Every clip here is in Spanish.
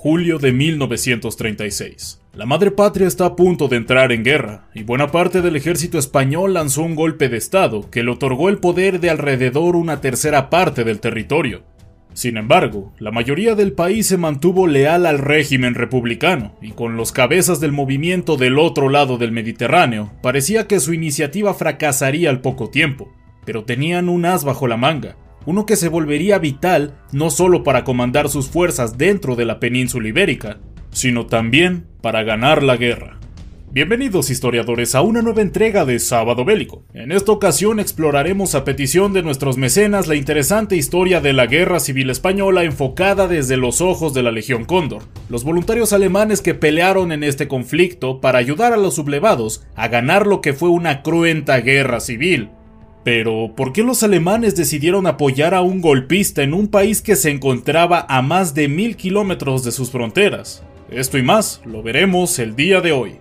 Julio de 1936. La madre patria está a punto de entrar en guerra, y buena parte del ejército español lanzó un golpe de Estado que le otorgó el poder de alrededor una tercera parte del territorio. Sin embargo, la mayoría del país se mantuvo leal al régimen republicano, y con los cabezas del movimiento del otro lado del Mediterráneo, parecía que su iniciativa fracasaría al poco tiempo, pero tenían un as bajo la manga, uno que se volvería vital no solo para comandar sus fuerzas dentro de la península ibérica, sino también para ganar la guerra. Bienvenidos historiadores a una nueva entrega de Sábado Bélico. En esta ocasión exploraremos a petición de nuestros mecenas la interesante historia de la Guerra Civil Española enfocada desde los ojos de la Legión Cóndor, los voluntarios alemanes que pelearon en este conflicto para ayudar a los sublevados a ganar lo que fue una cruenta guerra civil, pero, ¿por qué los alemanes decidieron apoyar a un golpista en un país que se encontraba a más de mil kilómetros de sus fronteras? Esto y más lo veremos el día de hoy.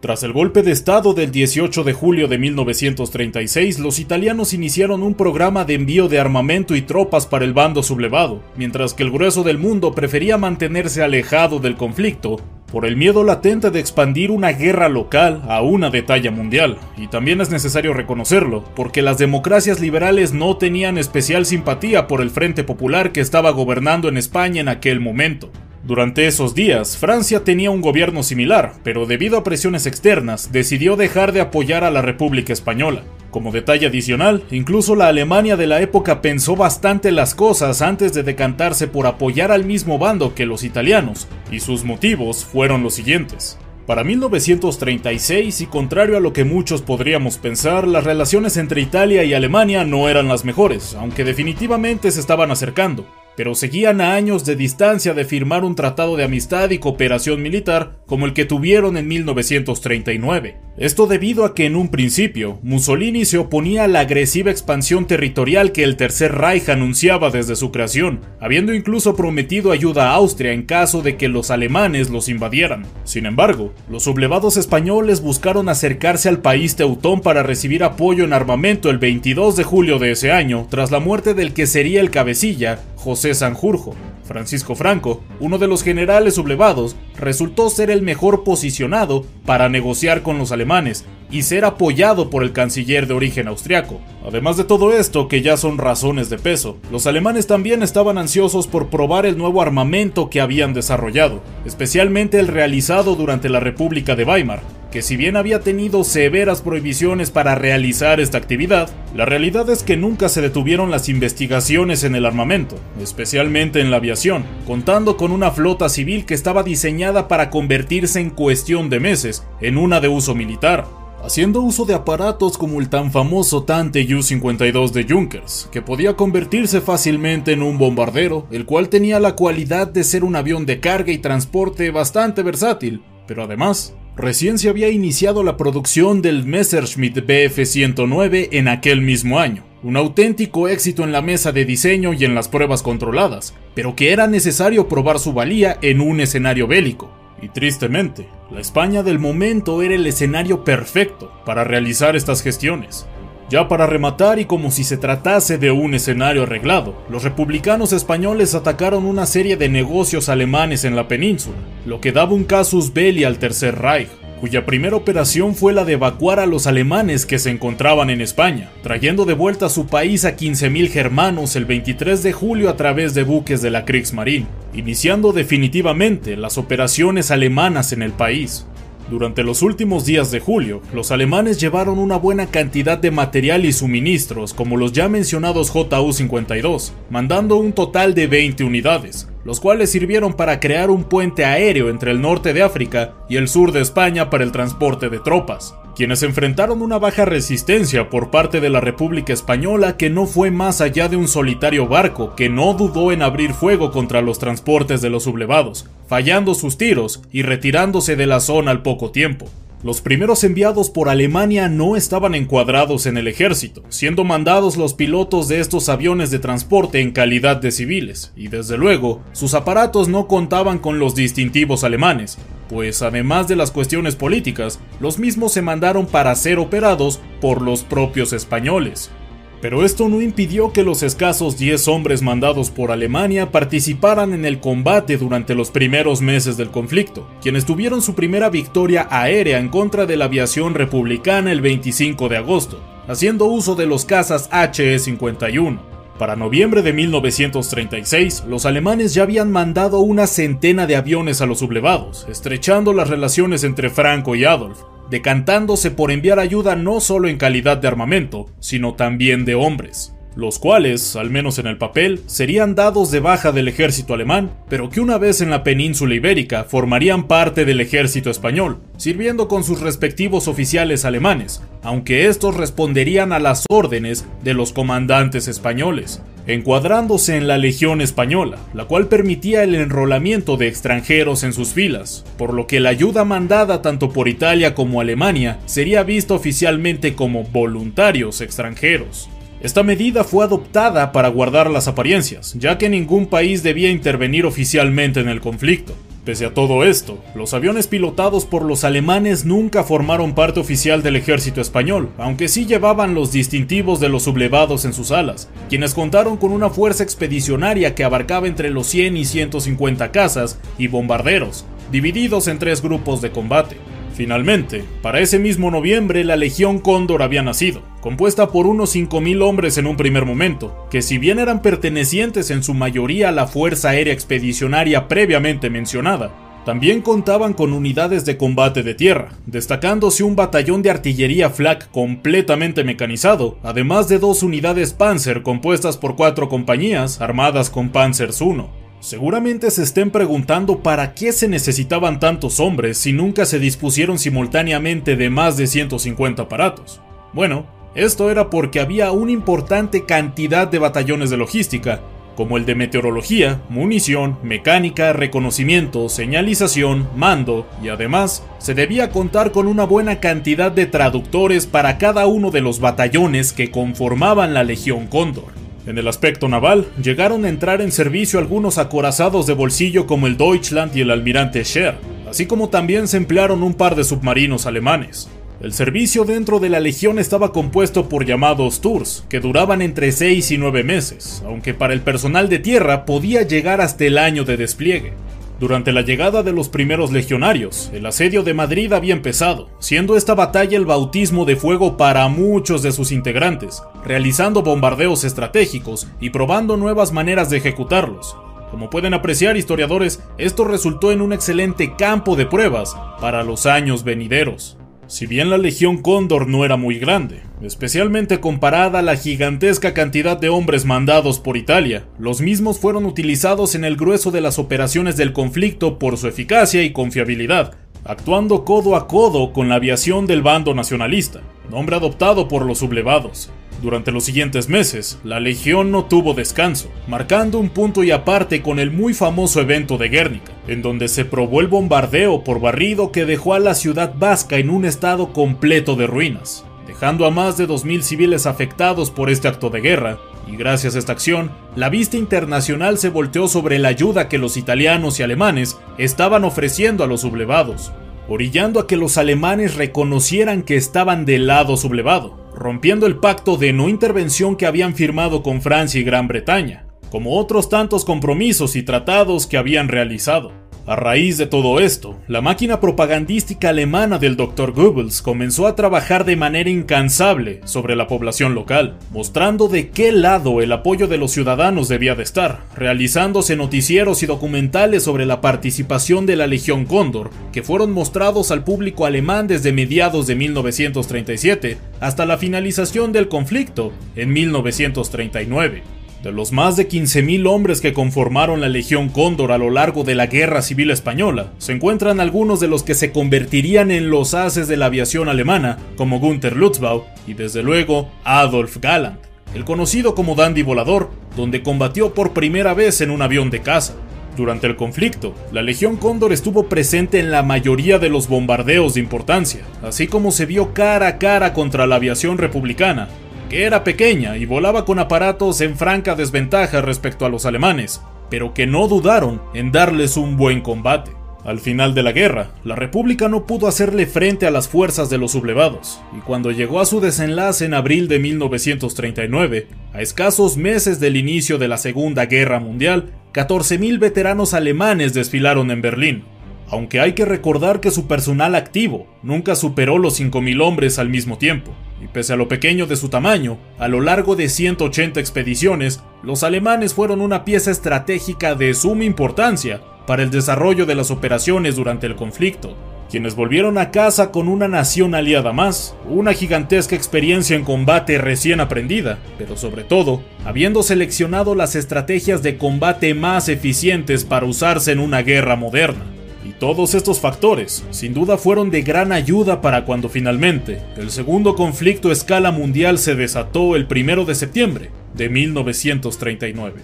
Tras el golpe de Estado del 18 de julio de 1936, los italianos iniciaron un programa de envío de armamento y tropas para el bando sublevado, mientras que el grueso del mundo prefería mantenerse alejado del conflicto por el miedo latente de expandir una guerra local a una de talla mundial, y también es necesario reconocerlo, porque las democracias liberales no tenían especial simpatía por el Frente Popular que estaba gobernando en España en aquel momento. Durante esos días, Francia tenía un gobierno similar, pero debido a presiones externas, decidió dejar de apoyar a la República Española. Como detalle adicional, incluso la Alemania de la época pensó bastante las cosas antes de decantarse por apoyar al mismo bando que los italianos, y sus motivos fueron los siguientes. Para 1936, y contrario a lo que muchos podríamos pensar, las relaciones entre Italia y Alemania no eran las mejores, aunque definitivamente se estaban acercando pero seguían a años de distancia de firmar un tratado de amistad y cooperación militar como el que tuvieron en 1939. Esto debido a que en un principio Mussolini se oponía a la agresiva expansión territorial que el Tercer Reich anunciaba desde su creación, habiendo incluso prometido ayuda a Austria en caso de que los alemanes los invadieran. Sin embargo, los sublevados españoles buscaron acercarse al país teutón para recibir apoyo en armamento el 22 de julio de ese año, tras la muerte del que sería el cabecilla, José Sanjurjo. Francisco Franco, uno de los generales sublevados, resultó ser el mejor posicionado para negociar con los alemanes y ser apoyado por el canciller de origen austriaco. Además de todo esto, que ya son razones de peso, los alemanes también estaban ansiosos por probar el nuevo armamento que habían desarrollado, especialmente el realizado durante la República de Weimar, que si bien había tenido severas prohibiciones para realizar esta actividad, la realidad es que nunca se detuvieron las investigaciones en el armamento, especialmente en la aviación, contando con una flota civil que estaba diseñada para convertirse en cuestión de meses en una de uso militar, haciendo uso de aparatos como el tan famoso Tante U-52 de Junkers, que podía convertirse fácilmente en un bombardero, el cual tenía la cualidad de ser un avión de carga y transporte bastante versátil, pero además Recién se había iniciado la producción del Messerschmitt Bf-109 en aquel mismo año, un auténtico éxito en la mesa de diseño y en las pruebas controladas, pero que era necesario probar su valía en un escenario bélico. Y tristemente, la España del momento era el escenario perfecto para realizar estas gestiones. Ya para rematar y como si se tratase de un escenario arreglado, los republicanos españoles atacaron una serie de negocios alemanes en la península, lo que daba un casus belli al Tercer Reich, cuya primera operación fue la de evacuar a los alemanes que se encontraban en España, trayendo de vuelta a su país a 15.000 germanos el 23 de julio a través de buques de la Kriegsmarine, iniciando definitivamente las operaciones alemanas en el país. Durante los últimos días de julio, los alemanes llevaron una buena cantidad de material y suministros, como los ya mencionados JU-52, mandando un total de 20 unidades, los cuales sirvieron para crear un puente aéreo entre el norte de África y el sur de España para el transporte de tropas quienes enfrentaron una baja resistencia por parte de la República Española que no fue más allá de un solitario barco que no dudó en abrir fuego contra los transportes de los sublevados, fallando sus tiros y retirándose de la zona al poco tiempo. Los primeros enviados por Alemania no estaban encuadrados en el ejército, siendo mandados los pilotos de estos aviones de transporte en calidad de civiles, y desde luego, sus aparatos no contaban con los distintivos alemanes, pues además de las cuestiones políticas, los mismos se mandaron para ser operados por los propios españoles. Pero esto no impidió que los escasos 10 hombres mandados por Alemania participaran en el combate durante los primeros meses del conflicto, quienes tuvieron su primera victoria aérea en contra de la aviación republicana el 25 de agosto, haciendo uso de los cazas HE-51. Para noviembre de 1936, los alemanes ya habían mandado una centena de aviones a los sublevados, estrechando las relaciones entre Franco y Adolf, decantándose por enviar ayuda no solo en calidad de armamento, sino también de hombres, los cuales, al menos en el papel, serían dados de baja del ejército alemán, pero que una vez en la península ibérica formarían parte del ejército español, sirviendo con sus respectivos oficiales alemanes, aunque estos responderían a las órdenes de los comandantes españoles, encuadrándose en la Legión Española, la cual permitía el enrolamiento de extranjeros en sus filas, por lo que la ayuda mandada tanto por Italia como Alemania sería vista oficialmente como voluntarios extranjeros. Esta medida fue adoptada para guardar las apariencias, ya que ningún país debía intervenir oficialmente en el conflicto. Pese a todo esto, los aviones pilotados por los alemanes nunca formaron parte oficial del ejército español, aunque sí llevaban los distintivos de los sublevados en sus alas, quienes contaron con una fuerza expedicionaria que abarcaba entre los 100 y 150 cazas y bombarderos, divididos en tres grupos de combate. Finalmente, para ese mismo noviembre la Legión Cóndor había nacido, compuesta por unos 5.000 hombres en un primer momento, que si bien eran pertenecientes en su mayoría a la Fuerza Aérea Expedicionaria previamente mencionada, también contaban con unidades de combate de tierra, destacándose un batallón de artillería flak completamente mecanizado, además de dos unidades Panzer compuestas por cuatro compañías armadas con Panzers 1. Seguramente se estén preguntando para qué se necesitaban tantos hombres si nunca se dispusieron simultáneamente de más de 150 aparatos. Bueno, esto era porque había una importante cantidad de batallones de logística, como el de meteorología, munición, mecánica, reconocimiento, señalización, mando, y además se debía contar con una buena cantidad de traductores para cada uno de los batallones que conformaban la Legión Cóndor. En el aspecto naval, llegaron a entrar en servicio algunos acorazados de bolsillo como el Deutschland y el almirante Scher, así como también se emplearon un par de submarinos alemanes. El servicio dentro de la Legión estaba compuesto por llamados tours, que duraban entre 6 y 9 meses, aunque para el personal de tierra podía llegar hasta el año de despliegue. Durante la llegada de los primeros legionarios, el asedio de Madrid había empezado, siendo esta batalla el bautismo de fuego para muchos de sus integrantes, realizando bombardeos estratégicos y probando nuevas maneras de ejecutarlos. Como pueden apreciar historiadores, esto resultó en un excelente campo de pruebas para los años venideros. Si bien la Legión Cóndor no era muy grande, especialmente comparada a la gigantesca cantidad de hombres mandados por Italia, los mismos fueron utilizados en el grueso de las operaciones del conflicto por su eficacia y confiabilidad, actuando codo a codo con la aviación del bando nacionalista, nombre adoptado por los sublevados. Durante los siguientes meses, la Legión no tuvo descanso, marcando un punto y aparte con el muy famoso evento de Guernica, en donde se probó el bombardeo por barrido que dejó a la ciudad vasca en un estado completo de ruinas, dejando a más de 2.000 civiles afectados por este acto de guerra, y gracias a esta acción, la vista internacional se volteó sobre la ayuda que los italianos y alemanes estaban ofreciendo a los sublevados, orillando a que los alemanes reconocieran que estaban del lado sublevado, rompiendo el pacto de no intervención que habían firmado con Francia y Gran Bretaña, como otros tantos compromisos y tratados que habían realizado. A raíz de todo esto, la máquina propagandística alemana del Dr. Goebbels comenzó a trabajar de manera incansable sobre la población local, mostrando de qué lado el apoyo de los ciudadanos debía de estar, realizándose noticieros y documentales sobre la participación de la Legión Cóndor, que fueron mostrados al público alemán desde mediados de 1937 hasta la finalización del conflicto en 1939. De los más de 15.000 hombres que conformaron la Legión Cóndor a lo largo de la Guerra Civil Española, se encuentran algunos de los que se convertirían en los haces de la aviación alemana, como Gunther Lutzbau y desde luego Adolf Galland, el conocido como Dandy Volador, donde combatió por primera vez en un avión de caza. Durante el conflicto, la Legión Cóndor estuvo presente en la mayoría de los bombardeos de importancia, así como se vio cara a cara contra la aviación republicana, que era pequeña y volaba con aparatos en franca desventaja respecto a los alemanes, pero que no dudaron en darles un buen combate. Al final de la guerra, la República no pudo hacerle frente a las fuerzas de los sublevados, y cuando llegó a su desenlace en abril de 1939, a escasos meses del inicio de la Segunda Guerra Mundial, 14.000 veteranos alemanes desfilaron en Berlín, aunque hay que recordar que su personal activo nunca superó los 5.000 hombres al mismo tiempo, y pese a lo pequeño de su tamaño, a lo largo de 180 expediciones, los alemanes fueron una pieza estratégica de suma importancia para el desarrollo de las operaciones durante el conflicto, quienes volvieron a casa con una nación aliada más, una gigantesca experiencia en combate recién aprendida, pero sobre todo, habiendo seleccionado las estrategias de combate más eficientes para usarse en una guerra moderna. Y todos estos factores, sin duda, fueron de gran ayuda para cuando finalmente el segundo conflicto a escala mundial se desató el 1 de septiembre de 1939.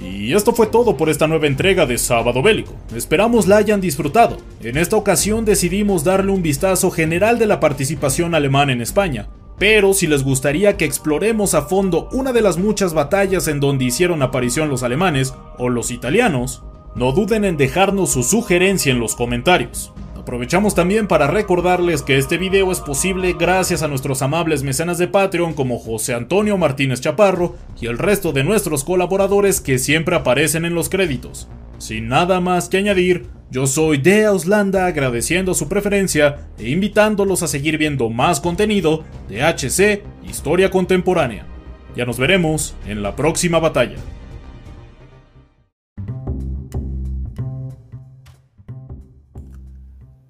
Y esto fue todo por esta nueva entrega de Sábado Bélico. Esperamos la hayan disfrutado. En esta ocasión decidimos darle un vistazo general de la participación alemana en España. Pero si les gustaría que exploremos a fondo una de las muchas batallas en donde hicieron aparición los alemanes o los italianos, no duden en dejarnos su sugerencia en los comentarios. Aprovechamos también para recordarles que este video es posible gracias a nuestros amables mecenas de Patreon como José Antonio Martínez Chaparro y el resto de nuestros colaboradores que siempre aparecen en los créditos. Sin nada más que añadir, yo soy de Auslanda agradeciendo su preferencia e invitándolos a seguir viendo más contenido de HC Historia Contemporánea. Ya nos veremos en la próxima batalla.